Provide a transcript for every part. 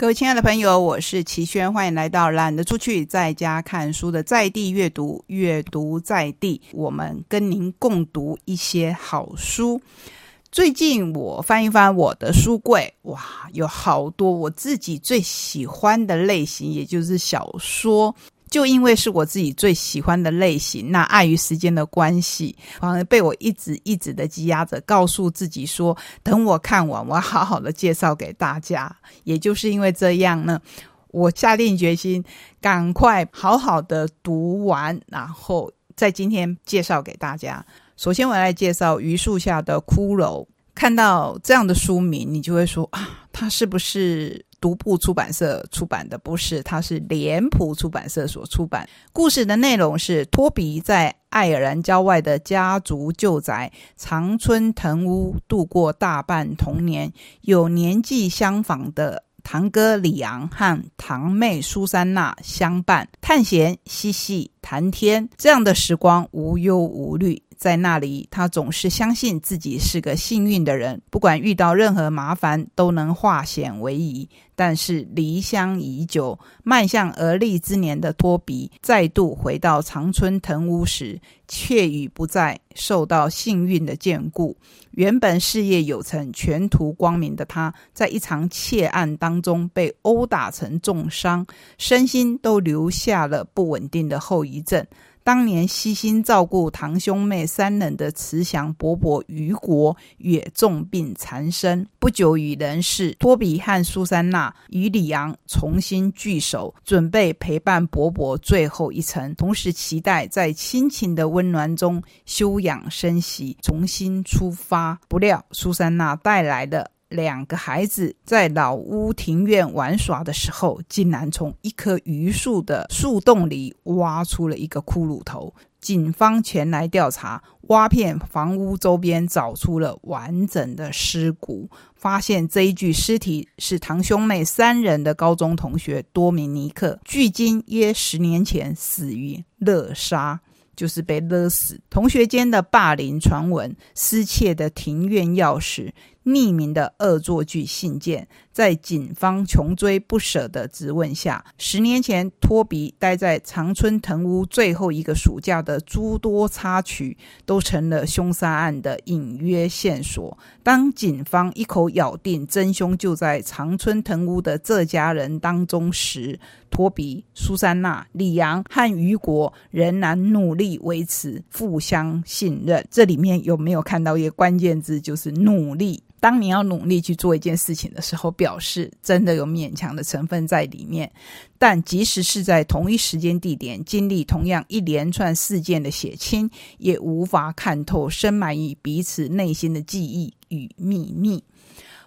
各位亲爱的朋友，我是齐轩，欢迎来到懒得出去在家看书的在地阅读，阅读在地，我们跟您共读一些好书。最近我翻一翻我的书柜，哇，有好多我自己最喜欢的类型，也就是小说。就因为是我自己最喜欢的类型，那碍于时间的关系，反而被我一直一直的积压着，告诉自己说，等我看完，我要好好的介绍给大家。也就是因为这样呢，我下定决心，赶快好好的读完，然后在今天介绍给大家。首先，我来介绍《榆树下的骷髅》。看到这样的书名，你就会说啊，它是不是？独步出版社出版的不是，它是脸谱出版社所出版。故事的内容是托比在爱尔兰郊外的家族旧宅长春藤屋度过大半童年，有年纪相仿的堂哥李昂和堂妹苏珊娜相伴探险、嬉戏、谈天，这样的时光无忧无虑。在那里，他总是相信自己是个幸运的人，不管遇到任何麻烦都能化险为夷。但是离乡已久，迈向而立之年的托比再度回到长春藤屋时，却已不再受到幸运的眷顾。原本事业有成、前途光明的他，在一场窃案当中被殴打成重伤，身心都留下了不稳定的后遗症。当年悉心照顾堂兄妹三人的慈祥伯伯于国也重病缠身，不久于人世。托比和苏珊娜与里昂重新聚首，准备陪伴伯伯最后一程，同时期待在亲情的温暖中休养生息，重新出发。不料苏珊娜带来的。两个孩子在老屋庭院玩耍的时候，竟然从一棵榆树的树洞里挖出了一个骷髅头。警方前来调查，挖遍房屋周边，找出了完整的尸骨，发现这一具尸体是堂兄妹三人的高中同学多米尼克，距今约十年前死于勒杀。就是被勒死。同学间的霸凌传闻，失窃的庭院钥匙，匿名的恶作剧信件，在警方穷追不舍的质问下，十年前托比待在长春藤屋最后一个暑假的诸多插曲，都成了凶杀案的隐约线索。当警方一口咬定真凶就在长春藤屋的这家人当中时，托比、苏珊娜、李阳和于国仍然努力维持互相信任。这里面有没有看到一个关键字？就是努力。当你要努力去做一件事情的时候，表表示真的有勉强的成分在里面。但即使是在同一时间地点经历同样一连串事件的血亲，也无法看透深埋于彼此内心的记忆与秘密。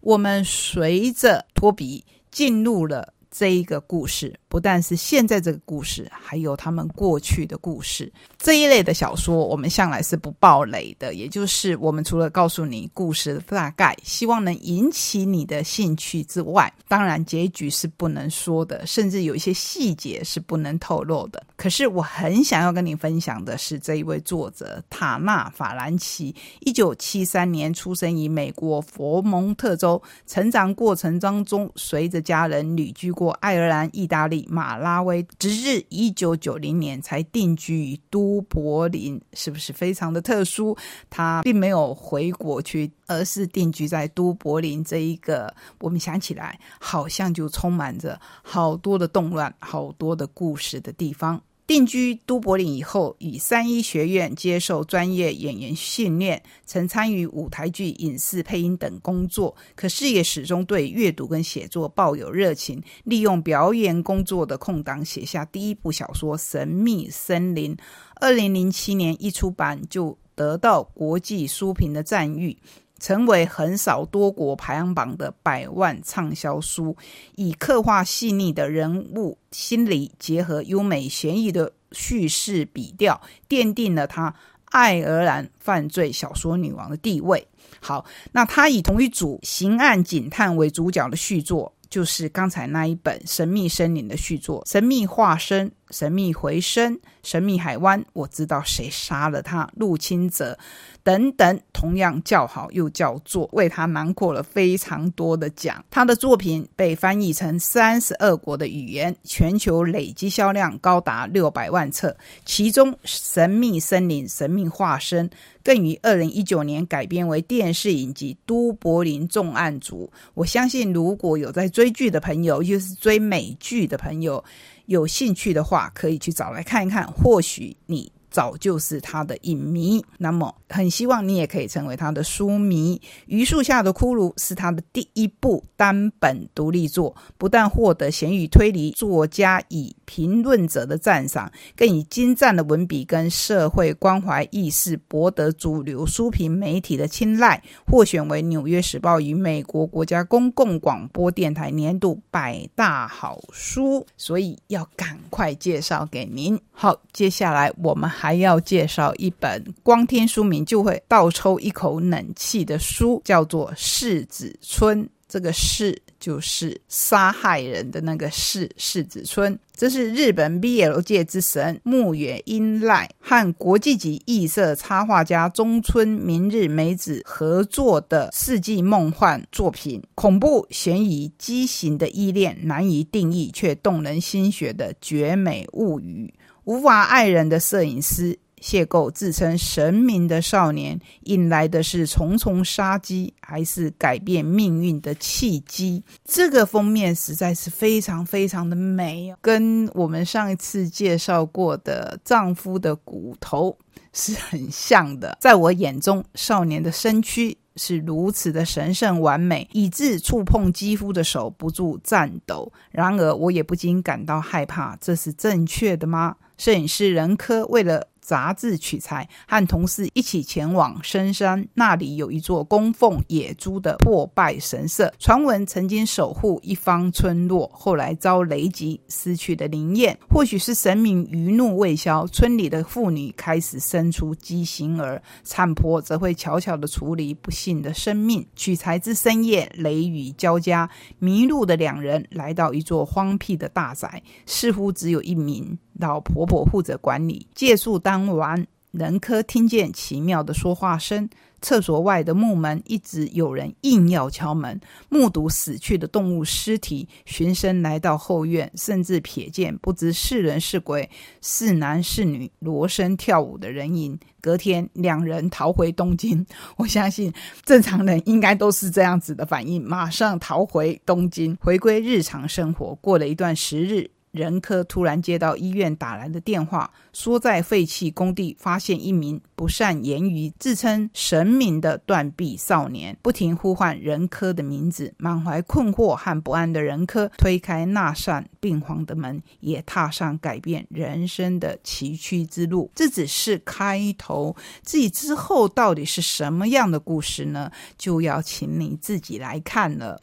我们随着托比进入了。这一个故事不但是现在这个故事，还有他们过去的故事。这一类的小说，我们向来是不爆雷的，也就是我们除了告诉你故事的大概，希望能引起你的兴趣之外，当然结局是不能说的，甚至有一些细节是不能透露的。可是我很想要跟你分享的是，这一位作者塔纳法兰奇，一九七三年出生于美国佛蒙特州，成长过程当中随着家人旅居。过爱尔兰、意大利、马拉维，直至一九九零年才定居于都柏林，是不是非常的特殊？他并没有回国去，而是定居在都柏林这一个，我们想起来好像就充满着好多的动乱、好多的故事的地方。定居都柏林以后，以三一学院接受专业演员训练，曾参与舞台剧、影视配音等工作。可是也始终对阅读跟写作抱有热情，利用表演工作的空档写下第一部小说《神秘森林》。二零零七年一出版，就得到国际书评的赞誉。成为横扫多国排行榜的百万畅销书，以刻画细腻的人物心理，结合优美悬疑的叙事笔调，奠定了他爱尔兰犯罪小说女王的地位。好，那他以同一组刑案警探为主角的续作。就是刚才那一本《神秘森林》的续作，《神秘化身》。神秘回声、神秘海湾，我知道谁杀了他，入侵者等等，同样叫好又叫座，为他囊括了非常多的奖。他的作品被翻译成三十二国的语言，全球累计销量高达六百万册。其中，《神秘森林》《神秘化身》更于二零一九年改编为电视影集《都柏林重案组》。我相信，如果有在追剧的朋友，就是追美剧的朋友。有兴趣的话，可以去找来看一看，或许你。早就是他的影迷，那么很希望你也可以成为他的书迷。《榆树下的骷髅》是他的第一部单本独立作，不但获得咸鱼推理作家与评论者的赞赏，更以精湛的文笔跟社会关怀意识博得主流书评媒体的青睐，获选为《纽约时报》与美国国家公共广播电台年度百大好书，所以要赶快介绍给您。好，接下来我们。还要介绍一本光听书名就会倒抽一口冷气的书，叫做《柿子村》。这个“柿”就是杀害人的那个“柿”。柿子村。这是日本 BL 界之神木原英赖和国际级异色插画家中村明日美子合作的世纪梦幻作品，恐怖、悬疑、畸形的依恋，难以定义却动人心弦的绝美物语。无法爱人的摄影师邂逅自称神明的少年，引来的是重重杀机，还是改变命运的契机？这个封面实在是非常非常的美，跟我们上一次介绍过的丈夫的骨头是很像的。在我眼中，少年的身躯是如此的神圣完美，以致触碰肌肤的手不住颤抖。然而，我也不禁感到害怕，这是正确的吗？摄影师任科为了杂志取材，和同事一起前往深山，那里有一座供奉野猪的破败神社，传闻曾经守护一方村落，后来遭雷击，失去的灵验。或许是神明余怒未消，村里的妇女开始生出畸形儿，产婆则会悄悄地处理不幸的生命。取材之深夜，雷雨交加，迷路的两人来到一座荒僻的大宅，似乎只有一名。老婆婆负责管理。借宿当晚，仁科听见奇妙的说话声。厕所外的木门一直有人硬要敲门。目睹死去的动物尸体，循声来到后院，甚至瞥见不知是人是鬼、是男是女罗身跳舞的人影。隔天，两人逃回东京。我相信正常人应该都是这样子的反应，马上逃回东京，回归日常生活。过了一段时日。仁科突然接到医院打来的电话，说在废弃工地发现一名不善言语、自称神明的断臂少年，不停呼唤仁科的名字。满怀困惑和不安的仁科推开那扇病房的门，也踏上改变人生的崎岖之路。这只是开头，自己之后到底是什么样的故事呢？就要请你自己来看了。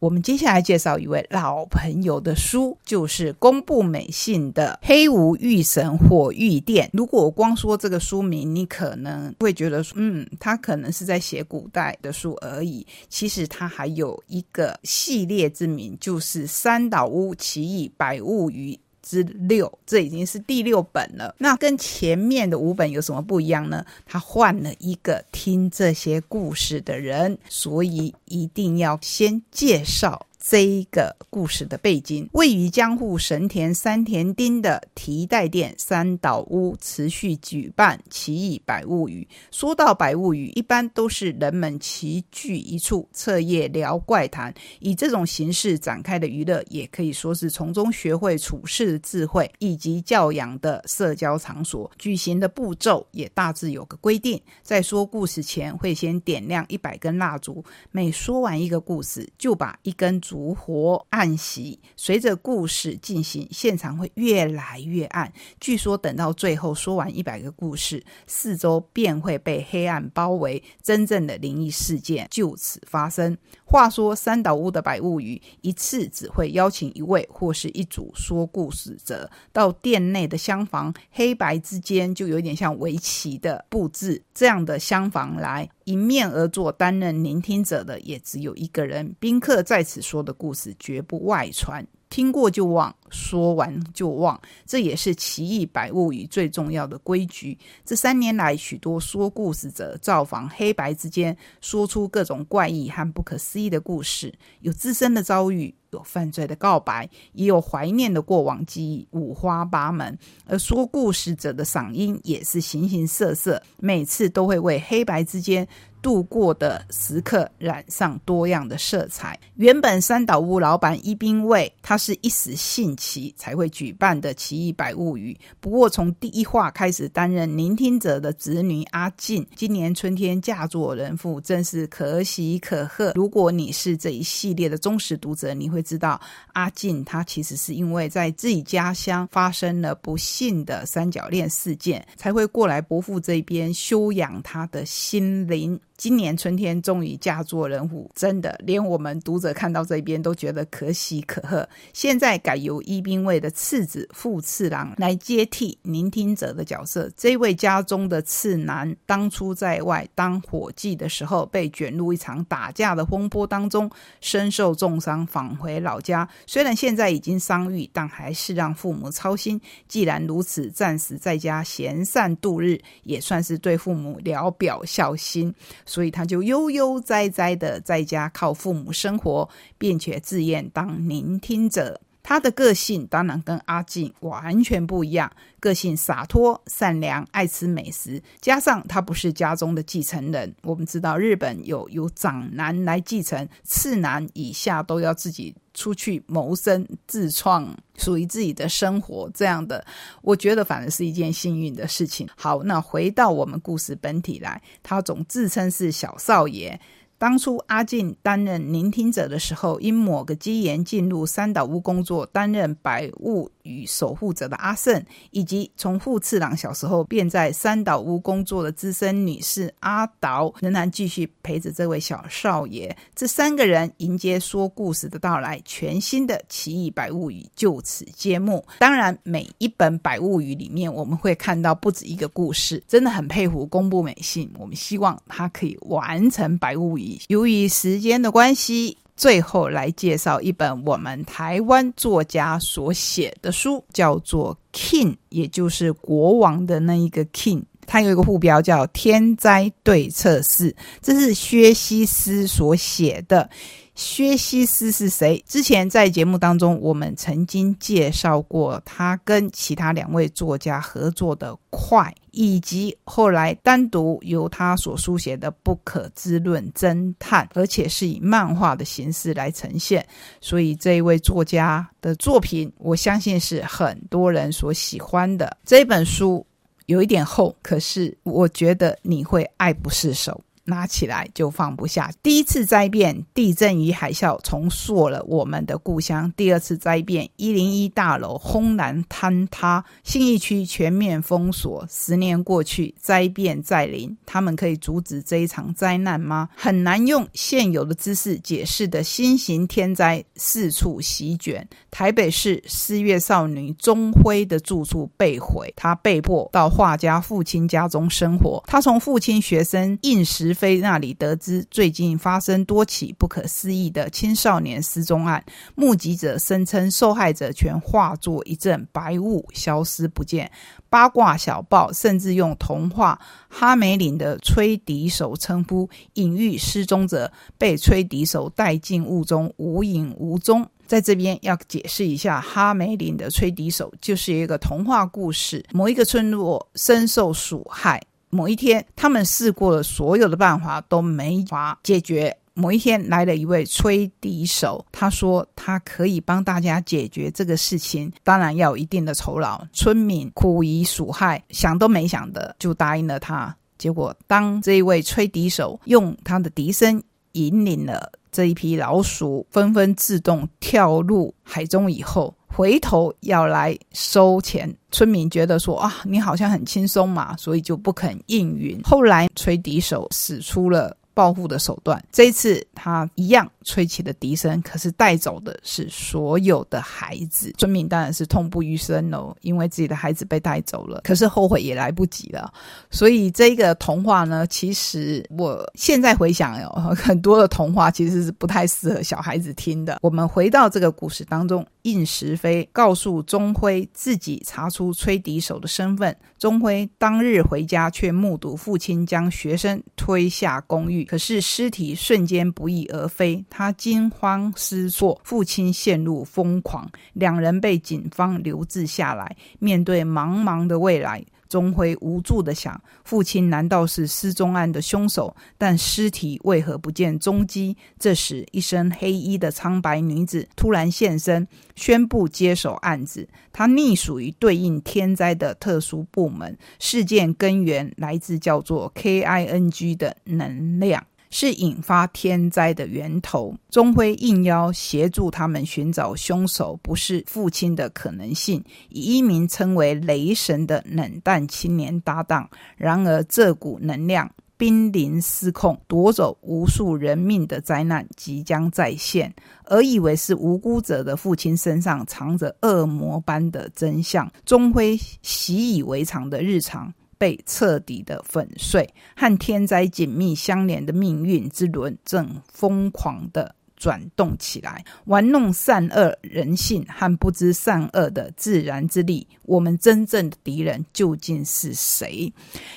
我们接下来介绍一位老朋友的书，就是公布美信的《黑无御神火玉殿》。如果我光说这个书名，你可能会觉得，嗯，他可能是在写古代的书而已。其实他还有一个系列之名，就是《三岛屋奇异百物语》。之六，这已经是第六本了。那跟前面的五本有什么不一样呢？他换了一个听这些故事的人，所以一定要先介绍。这一个故事的背景，位于江户神田三田町的提袋店三岛屋持续举办奇异百物语。说到百物语，一般都是人们齐聚一处彻夜聊怪谈，以这种形式展开的娱乐，也可以说是从中学会处事智慧以及教养的社交场所。举行的步骤也大致有个规定：在说故事前，会先点亮一百根蜡烛，每说完一个故事，就把一根。烛火暗熄，随着故事进行，现场会越来越暗。据说等到最后说完一百个故事，四周便会被黑暗包围，真正的灵异事件就此发生。话说三岛屋的百物语，一次只会邀请一位或是一组说故事者到店内的厢房，黑白之间就有点像围棋的布置这样的厢房来。迎面而坐，担任聆听者的也只有一个人。宾客在此说。的故事绝不外传。听过就忘，说完就忘，这也是《奇异百物语》最重要的规矩。这三年来，许多说故事者造访黑白之间，说出各种怪异和不可思议的故事，有自身的遭遇。有犯罪的告白，也有怀念的过往记忆，五花八门。而说故事者的嗓音也是形形色色，每次都会为黑白之间。度过的时刻染上多样的色彩。原本三岛屋老板伊兵卫，他是一时兴起才会举办的奇异百物语。不过从第一话开始担任聆听者的子女阿静，今年春天嫁作人妇，真是可喜可贺。如果你是这一系列的忠实读者，你会知道阿静他其实是因为在自己家乡发生了不幸的三角恋事件，才会过来伯父这边修养他的心灵。今年春天终于嫁作人妇，真的连我们读者看到这边都觉得可喜可贺。现在改由一兵卫的次子副次郎来接替聆听者的角色。这位家中的次男当初在外当伙计的时候，被卷入一场打架的风波当中，身受重伤，返回老家。虽然现在已经伤愈，但还是让父母操心。既然如此，暂时在家闲散度日，也算是对父母聊表孝心。所以他就悠悠哉哉的在家靠父母生活，并且自愿当聆听者。他的个性当然跟阿静完全不一样，个性洒脱、善良、爱吃美食，加上他不是家中的继承人。我们知道日本有由长男来继承，次男以下都要自己出去谋生、自创属于自己的生活。这样的，我觉得反而是一件幸运的事情。好，那回到我们故事本体来，他总自称是小少爷。当初阿进担任聆听者的时候，因某个机缘进入三岛屋工作，担任百物与守护者的阿胜，以及从富次郎小时候便在三岛屋工作的资深女士阿岛，仍然继续陪着这位小少爷。这三个人迎接说故事的到来，全新的奇异百物语就此揭幕。当然，每一本百物语里面，我们会看到不止一个故事，真的很佩服公部美信。我们希望他可以完成百物语。由于时间的关系，最后来介绍一本我们台湾作家所写的书，叫做《King》，也就是国王的那一个 King。它有一个副标叫《天灾对策室》，这是薛西斯所写的。薛西斯是谁？之前在节目当中，我们曾经介绍过他跟其他两位作家合作的《快》，以及后来单独由他所书写的《不可知论侦探》，而且是以漫画的形式来呈现。所以这一位作家的作品，我相信是很多人所喜欢的。这本书有一点厚，可是我觉得你会爱不释手。拿起来就放不下。第一次灾变，地震与海啸重塑了我们的故乡；第二次灾变，一零一大楼轰然坍塌，信义区全面封锁。十年过去，灾变再临，他们可以阻止这一场灾难吗？很难用现有的知识解释的新型天灾四处席卷。台北市四月少女钟辉的住处被毁，她被迫到画家父亲家中生活。她从父亲学生应时。飞那里得知，最近发生多起不可思议的青少年失踪案，目击者声称受害者全化作一阵白雾消失不见。八卦小报甚至用童话哈梅林的吹笛手称呼，隐喻失踪者被吹笛手带进雾中无影无踪。在这边要解释一下，哈梅林的吹笛手就是一个童话故事，某一个村落深受鼠害。某一天，他们试过了所有的办法都没法解决。某一天，来了一位吹笛手，他说他可以帮大家解决这个事情，当然要有一定的酬劳。村民苦于鼠害，想都没想的就答应了他。结果，当这一位吹笛手用他的笛声引领了这一批老鼠，纷纷自动跳入海中以后。回头要来收钱，村民觉得说啊，你好像很轻松嘛，所以就不肯应允。后来吹笛手使出了。报复的手段。这一次他一样吹起了笛声，可是带走的是所有的孩子。村民当然是痛不欲生喽，因为自己的孩子被带走了，可是后悔也来不及了。所以这个童话呢，其实我现在回想哦，很多的童话其实是不太适合小孩子听的。我们回到这个故事当中。应时飞告诉钟辉自己查出吹笛手的身份。钟辉当日回家，却目睹父亲将学生推下公寓，可是尸体瞬间不翼而飞。他惊慌失措，父亲陷入疯狂，两人被警方留置下来，面对茫茫的未来。钟辉无助的想：父亲难道是失踪案的凶手？但尸体为何不见踪迹？这时，一身黑衣的苍白女子突然现身，宣布接手案子。她隶属于对应天灾的特殊部门，事件根源来自叫做 KING 的能量。是引发天灾的源头。钟辉应邀协助他们寻找凶手，不是父亲的可能性。以一名称为雷神的冷淡青年搭档。然而，这股能量濒临失控，夺走无数人命的灾难即将再现。而以为是无辜者的父亲身上藏着恶魔般的真相。钟辉习以为常的日常。被彻底的粉碎，和天灾紧密相连的命运之轮正疯狂的转动起来，玩弄善恶人性和不知善恶的自然之力。我们真正的敌人究竟是谁？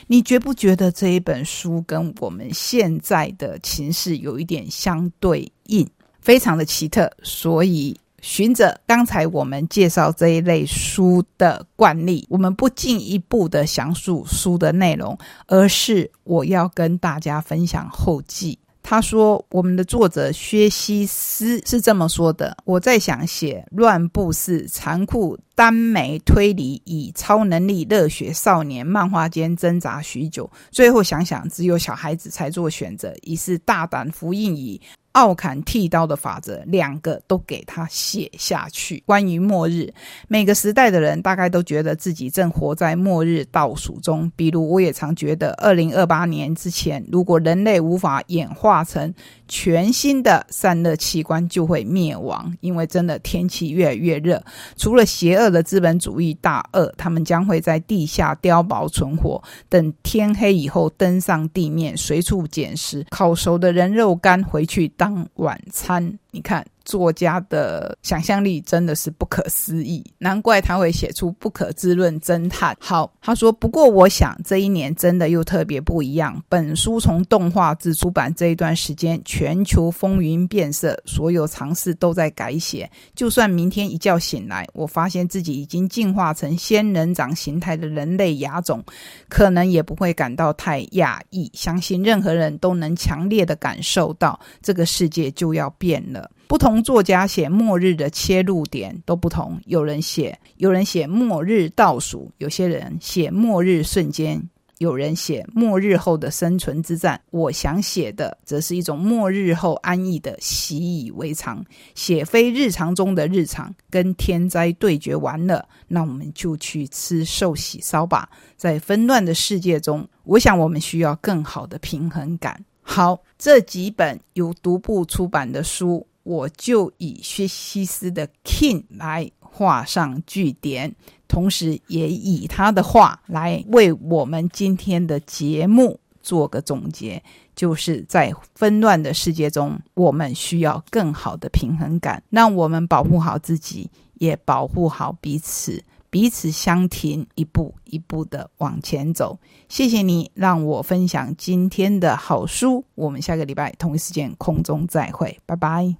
你觉不觉得这一本书跟我们现在的情势有一点相对应，非常的奇特？所以。循着刚才我们介绍这一类书的惯例，我们不进一步的详述书的内容，而是我要跟大家分享后记。他说：“我们的作者薛西斯是这么说的：我在想写乱步式残酷耽美推理，以超能力热血少年漫画间挣扎许久，最后想想只有小孩子才做选择，于是大胆复印以。”奥坎剃刀的法则，两个都给他写下去。关于末日，每个时代的人大概都觉得自己正活在末日倒数中。比如，我也常觉得，二零二八年之前，如果人类无法演化成全新的散热器官，就会灭亡。因为真的天气越来越热，除了邪恶的资本主义大鳄，他们将会在地下碉堡存活，等天黑以后登上地面，随处捡食烤熟的人肉干回去。当晚餐，你看。作家的想象力真的是不可思议，难怪他会写出不可知论侦探。好，他说，不过我想这一年真的又特别不一样。本书从动画至出版这一段时间，全球风云变色，所有尝试都在改写。就算明天一觉醒来，我发现自己已经进化成仙人掌形态的人类亚种，可能也不会感到太讶异。相信任何人都能强烈的感受到，这个世界就要变了。不同作家写末日的切入点都不同，有人写有人写末日倒数，有些人写末日瞬间，有人写末日后的生存之战。我想写的则是一种末日后安逸的习以为常，写非日常中的日常。跟天灾对决完了，那我们就去吃寿喜烧吧。在纷乱的世界中，我想我们需要更好的平衡感。好，这几本由独步出版的书。我就以薛西斯的 King 来画上句点，同时也以他的话来为我们今天的节目做个总结。就是在纷乱的世界中，我们需要更好的平衡感，让我们保护好自己，也保护好彼此。彼此相挺，一步一步的往前走。谢谢你让我分享今天的好书。我们下个礼拜同一时间空中再会，拜拜。